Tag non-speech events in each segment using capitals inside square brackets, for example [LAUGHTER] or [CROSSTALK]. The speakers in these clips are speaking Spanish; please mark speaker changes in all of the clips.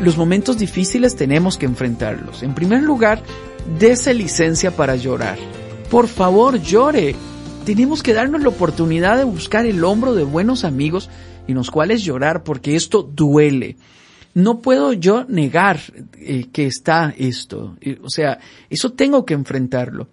Speaker 1: Los momentos difíciles tenemos que enfrentarlos. En primer lugar, dese licencia para llorar. Por favor, llore. Tenemos que darnos la oportunidad de buscar el hombro de buenos amigos en los cuales llorar porque esto duele. No puedo yo negar eh, que está esto. O sea, eso tengo que enfrentarlo.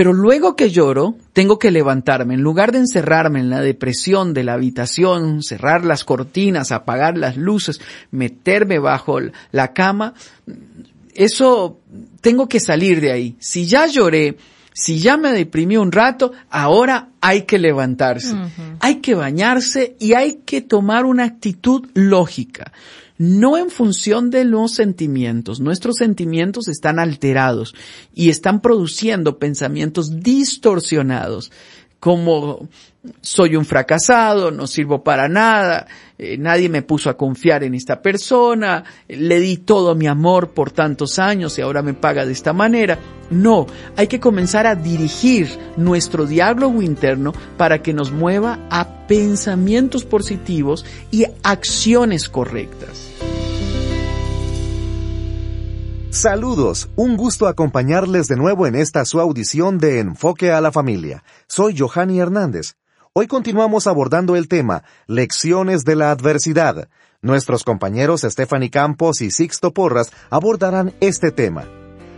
Speaker 1: Pero luego que lloro, tengo que levantarme. En lugar de encerrarme en la depresión de la habitación, cerrar las cortinas, apagar las luces, meterme bajo la cama, eso tengo que salir de ahí. Si ya lloré, si ya me deprimí un rato, ahora hay que levantarse, hay que bañarse y hay que tomar una actitud lógica, no en función de los sentimientos. Nuestros sentimientos están alterados y están produciendo pensamientos distorsionados como soy un fracasado, no sirvo para nada, eh, nadie me puso a confiar en esta persona, le di todo mi amor por tantos años y ahora me paga de esta manera. No, hay que comenzar a dirigir nuestro diálogo interno para que nos mueva a pensamientos positivos y acciones correctas.
Speaker 2: Saludos, un gusto acompañarles de nuevo en esta su audición de Enfoque a la Familia. Soy Johanny Hernández. Hoy continuamos abordando el tema Lecciones de la Adversidad. Nuestros compañeros Stephanie Campos y Sixto Porras abordarán este tema.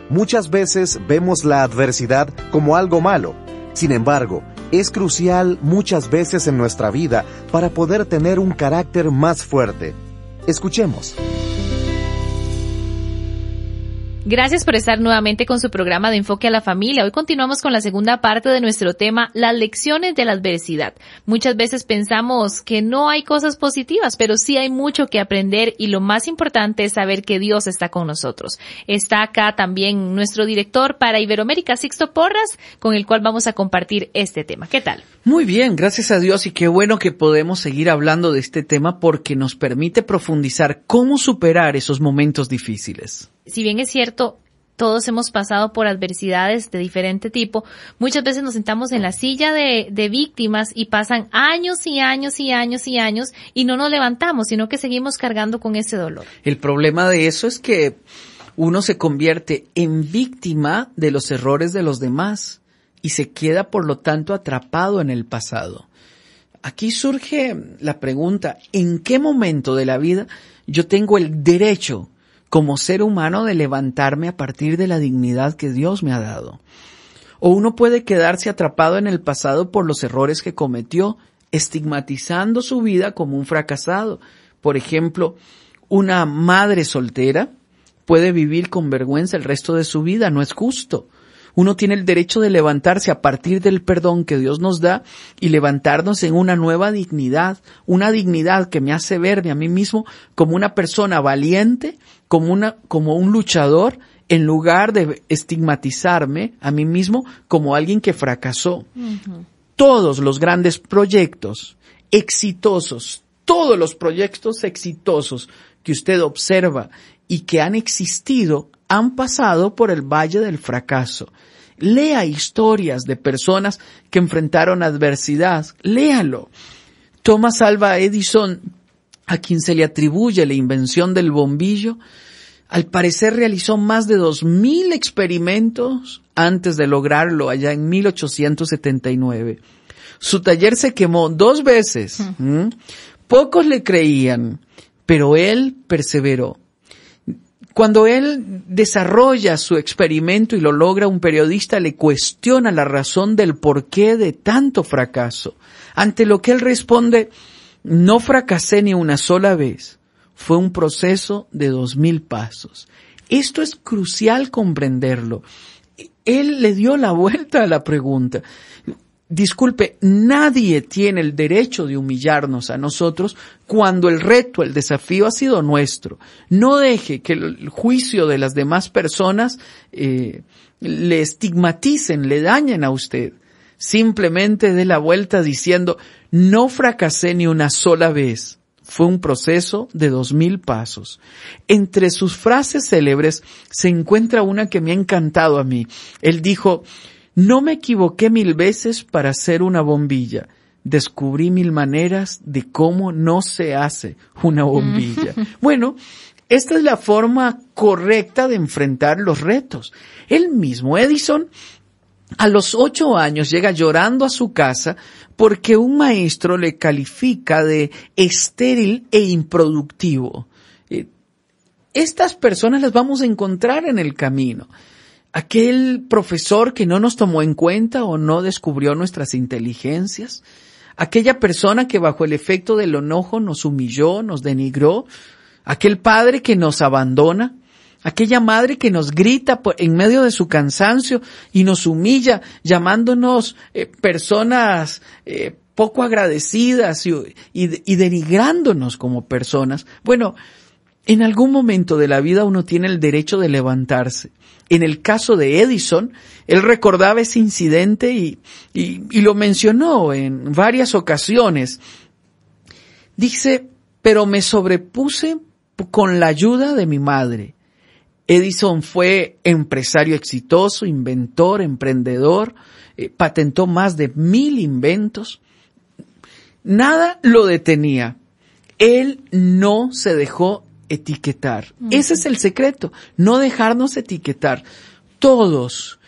Speaker 2: Muchas veces vemos la adversidad como algo malo. Sin embargo, es crucial muchas veces en nuestra vida para poder tener un carácter más fuerte. Escuchemos.
Speaker 3: Gracias por estar nuevamente con su programa de enfoque a la familia. Hoy continuamos con la segunda parte de nuestro tema, las lecciones de la adversidad. Muchas veces pensamos que no hay cosas positivas, pero sí hay mucho que aprender y lo más importante es saber que Dios está con nosotros. Está acá también nuestro director para Iberoamérica, Sixto Porras, con el cual vamos a compartir este tema. ¿Qué tal?
Speaker 1: Muy bien, gracias a Dios y qué bueno que podemos seguir hablando de este tema porque nos permite profundizar cómo superar esos momentos difíciles
Speaker 3: si bien es cierto, todos hemos pasado por adversidades de diferente tipo, muchas veces nos sentamos en la silla de, de, víctimas y pasan años y años y años y años y no nos levantamos, sino que seguimos cargando con ese dolor.
Speaker 1: El problema de eso es que uno se convierte en víctima de los errores de los demás y se queda por lo tanto atrapado en el pasado. Aquí surge la pregunta, ¿en qué momento de la vida yo tengo el derecho como ser humano de levantarme a partir de la dignidad que Dios me ha dado. O uno puede quedarse atrapado en el pasado por los errores que cometió, estigmatizando su vida como un fracasado. Por ejemplo, una madre soltera puede vivir con vergüenza el resto de su vida, no es justo. Uno tiene el derecho de levantarse a partir del perdón que Dios nos da y levantarnos en una nueva dignidad, una dignidad que me hace verme a mí mismo como una persona valiente, como una, como un luchador, en lugar de estigmatizarme a mí mismo como alguien que fracasó. Todos los grandes proyectos exitosos, todos los proyectos exitosos que usted observa y que han existido han pasado por el valle del fracaso. Lea historias de personas que enfrentaron adversidad. Léalo. Thomas Alva Edison, a quien se le atribuye la invención del bombillo, al parecer realizó más de dos mil experimentos antes de lograrlo allá en 1879. Su taller se quemó dos veces. ¿Mm? Pocos le creían, pero él perseveró. Cuando él desarrolla su experimento y lo logra, un periodista le cuestiona la razón del porqué de tanto fracaso. Ante lo que él responde, no fracasé ni una sola vez. Fue un proceso de dos mil pasos. Esto es crucial comprenderlo. Él le dio la [LAUGHS] vuelta a la pregunta disculpe, nadie tiene el derecho de humillarnos a nosotros cuando el reto, el desafío ha sido nuestro. No deje que el juicio de las demás personas eh, le estigmaticen, le dañen a usted. Simplemente dé la vuelta diciendo, no fracasé ni una sola vez. Fue un proceso de dos mil pasos. Entre sus frases célebres se encuentra una que me ha encantado a mí. Él dijo, no me equivoqué mil veces para hacer una bombilla. Descubrí mil maneras de cómo no se hace una bombilla. bueno, esta es la forma correcta de enfrentar los retos. El mismo Edison a los ocho años llega llorando a su casa porque un maestro le califica de estéril e improductivo. Eh, estas personas las vamos a encontrar en el camino aquel profesor que no nos tomó en cuenta o no descubrió nuestras inteligencias, aquella persona que bajo el efecto del enojo nos humilló, nos denigró, aquel padre que nos abandona, aquella madre que nos grita en medio de su cansancio y nos humilla llamándonos eh, personas eh, poco agradecidas y, y denigrándonos como personas. Bueno, en algún momento de la vida uno tiene el derecho de levantarse en el caso de Edison, él recordaba ese incidente y, lo mencionó en varias ocasiones. Dice, pero me sobrepuse con la ayuda de mi madre. Edison fue empresario exitoso, inventor, emprendedor, eh, patentó más de mil inventos. Nada lo detenía. Él no se dejó etiquetar. Ese es el secreto, no dejarnos etiquetar. Todos,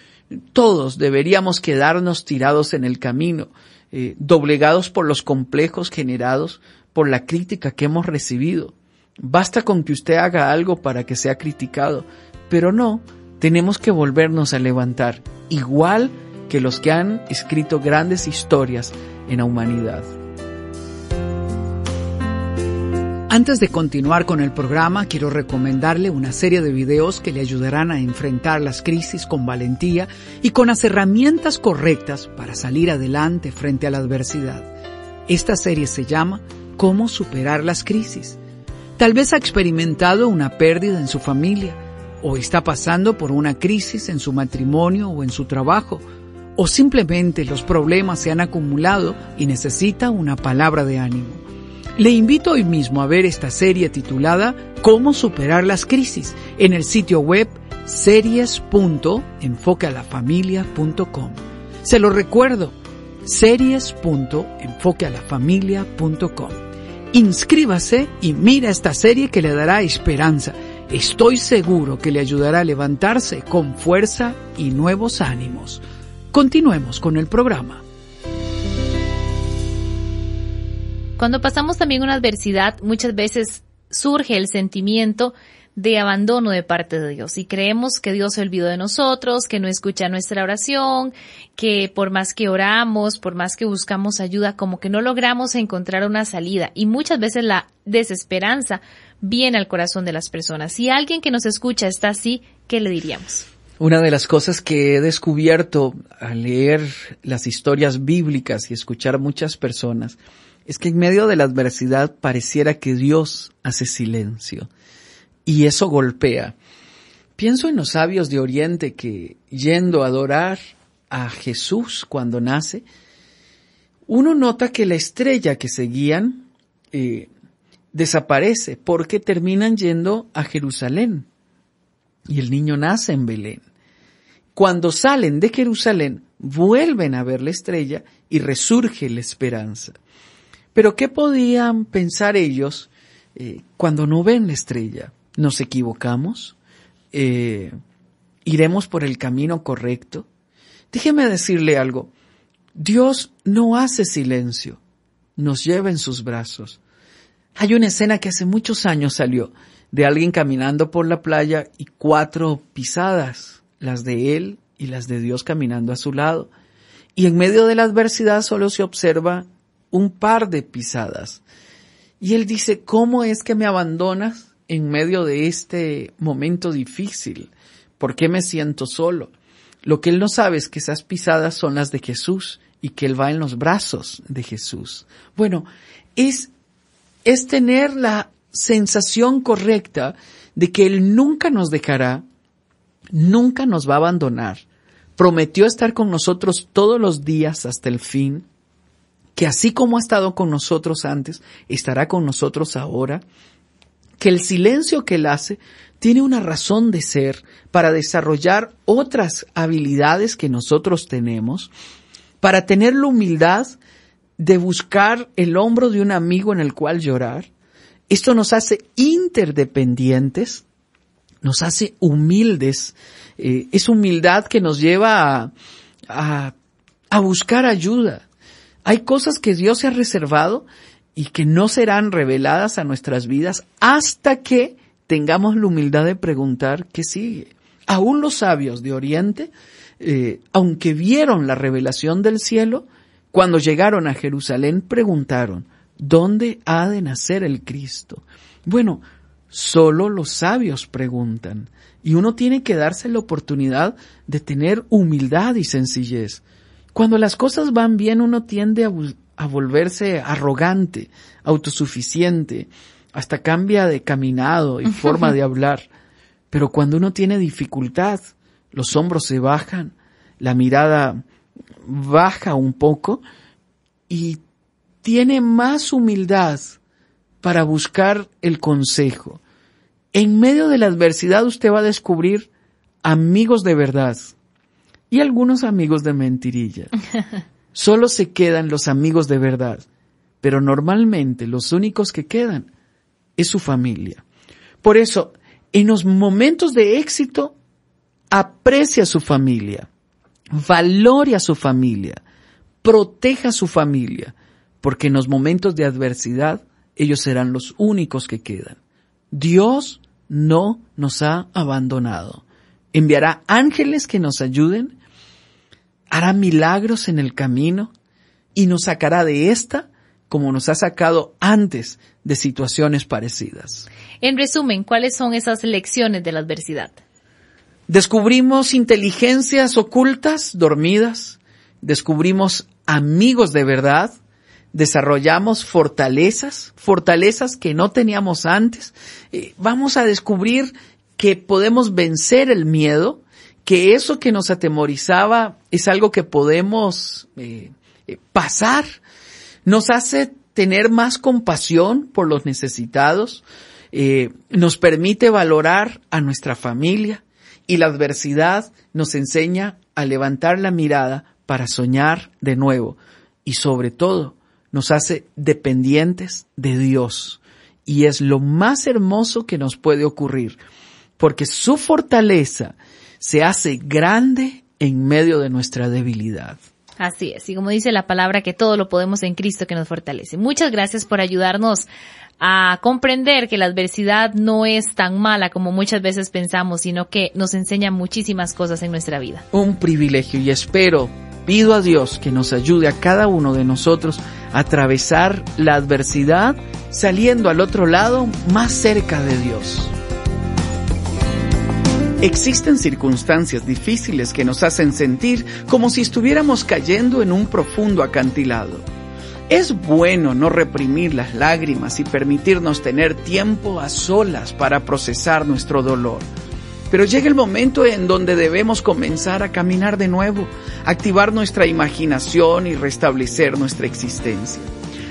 Speaker 1: todos deberíamos quedarnos tirados en el camino, eh, doblegados por los complejos generados por la crítica que hemos recibido. Basta con que usted haga algo para que sea criticado, pero no, tenemos que volvernos a levantar, igual que los que han escrito grandes historias en la humanidad. Antes de continuar con el programa, quiero recomendarle una serie de videos que le ayudarán a enfrentar las crisis con valentía y con las herramientas correctas para salir adelante frente a la adversidad. Esta serie se llama Cómo superar las crisis. Tal vez ha experimentado una pérdida en su familia, o está pasando por una crisis en su matrimonio o en su trabajo, o simplemente los problemas se han acumulado y necesita una palabra de ánimo. Le invito hoy mismo a ver esta serie titulada Cómo superar las crisis en el sitio web series.enfoquealafamilia.com. Se lo recuerdo, series.enfoquealafamilia.com. Inscríbase y mira esta serie que le dará esperanza. Estoy seguro que le ayudará a levantarse con fuerza y nuevos ánimos. Continuemos con el programa.
Speaker 3: Cuando pasamos también una adversidad, muchas veces surge el sentimiento de abandono de parte de Dios y creemos que Dios se olvidó de nosotros, que no escucha nuestra oración, que por más que oramos, por más que buscamos ayuda, como que no logramos encontrar una salida y muchas veces la desesperanza viene al corazón de las personas. Si alguien que nos escucha está así, ¿qué le diríamos?
Speaker 1: Una de las cosas que he descubierto al leer las historias bíblicas y escuchar a muchas personas es que en medio de la adversidad pareciera que Dios hace silencio y eso golpea. Pienso en los sabios de Oriente que yendo a adorar a Jesús cuando nace, uno nota que la estrella que seguían eh, desaparece porque terminan yendo a Jerusalén y el niño nace en Belén. Cuando salen de Jerusalén, vuelven a ver la estrella y resurge la esperanza. Pero ¿qué podían pensar ellos eh, cuando no ven la estrella? ¿Nos equivocamos? Eh, ¿Iremos por el camino correcto? Déjeme decirle algo. Dios no hace silencio, nos lleva en sus brazos. Hay una escena que hace muchos años salió de alguien caminando por la playa y cuatro pisadas, las de él y las de Dios caminando a su lado. Y en medio de la adversidad solo se observa un par de pisadas. Y él dice, ¿cómo es que me abandonas en medio de este momento difícil? ¿Por qué me siento solo? Lo que él no sabe es que esas pisadas son las de Jesús y que él va en los brazos de Jesús. Bueno, es, es tener la sensación correcta de que Él nunca nos dejará, nunca nos va a abandonar. Prometió estar con nosotros todos los días hasta el fin, que así como ha estado con nosotros antes, estará con nosotros ahora, que el silencio que Él hace tiene una razón de ser para desarrollar otras habilidades que nosotros tenemos, para tener la humildad de buscar el hombro de un amigo en el cual llorar, esto nos hace interdependientes, nos hace humildes. Eh, es humildad que nos lleva a, a buscar ayuda. Hay cosas que Dios se ha reservado y que no serán reveladas a nuestras vidas hasta que tengamos la humildad de preguntar qué sigue. Aún los sabios de Oriente, eh, aunque vieron la revelación del cielo, cuando llegaron a Jerusalén preguntaron, ¿Dónde ha de nacer el Cristo? Bueno, solo los sabios preguntan y uno tiene que darse la oportunidad de tener humildad y sencillez. Cuando las cosas van bien uno tiende a, volverse arrogante, autosuficiente, hasta cambia de caminado y [LAUGHS] forma de hablar. Pero cuando uno tiene dificultad, los hombros se bajan, la mirada baja un poco y tiene más humildad para buscar el consejo. En medio de la adversidad usted va a descubrir amigos de verdad y algunos amigos de mentirilla. [LAUGHS] Solo se quedan los amigos de verdad, pero normalmente los únicos que quedan es su familia. Por eso, en los momentos de éxito, aprecia a su familia, valore a su familia, proteja a su familia, porque en los momentos de adversidad ellos serán los únicos que quedan. Dios no nos ha abandonado. Enviará ángeles que nos ayuden, hará milagros en el camino y nos sacará de esta como nos ha sacado antes de situaciones parecidas.
Speaker 3: En resumen, ¿cuáles son esas lecciones de la adversidad?
Speaker 1: Descubrimos inteligencias ocultas, dormidas, descubrimos amigos de verdad, desarrollamos fortalezas, fortalezas que no teníamos antes. Eh, vamos a descubrir que podemos vencer el miedo, que eso que nos atemorizaba es algo que podemos eh, eh, pasar. Nos hace tener más compasión por los necesitados, nos permite valorar a nuestra familia y la adversidad nos enseña a levantar la mirada para soñar de nuevo y sobre todo nos hace dependientes de Dios. Y es lo más hermoso que nos puede ocurrir, porque su fortaleza se hace grande en medio de nuestra debilidad.
Speaker 3: Así es, y como dice la palabra, que todo lo podemos en Cristo que nos fortalece. Muchas gracias por ayudarnos a comprender que la adversidad no es tan mala como muchas veces pensamos, sino que nos enseña muchísimas cosas en nuestra vida.
Speaker 1: Un privilegio y espero, pido a Dios que nos ayude a cada uno de nosotros atravesar la adversidad saliendo al otro lado más cerca de Dios. Existen circunstancias difíciles que nos hacen sentir como si estuviéramos cayendo en un profundo acantilado. Es bueno no reprimir las lágrimas y permitirnos tener tiempo a solas para procesar nuestro dolor. Pero llega el momento en donde debemos comenzar a caminar de nuevo, activar nuestra imaginación y restablecer nuestra existencia.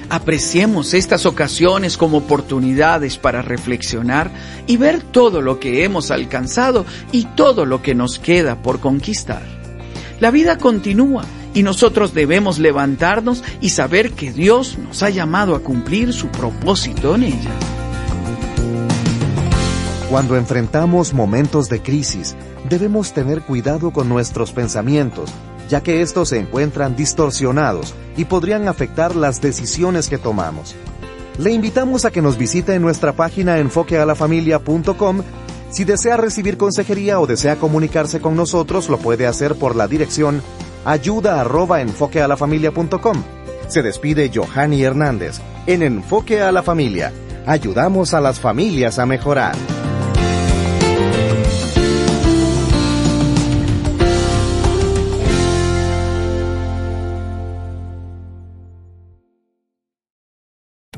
Speaker 1: Apreciemos estas ocasiones como oportunidades para reflexionar y ver todo lo que hemos alcanzado y todo lo que nos queda por conquistar. La vida continúa y nosotros debemos levantarnos y saber que Dios nos ha llamado a cumplir su propósito en ella.
Speaker 2: Cuando enfrentamos momentos de crisis, debemos tener cuidado con nuestros pensamientos, ya que estos se encuentran distorsionados y podrían afectar las decisiones que tomamos. Le invitamos a que nos visite en nuestra página enfoquealafamilia.com. Si desea recibir consejería o desea comunicarse con nosotros, lo puede hacer por la dirección ayuda arroba enfoquealafamilia.com. Se despide Johanny Hernández en Enfoque a la Familia. Ayudamos a las familias a mejorar.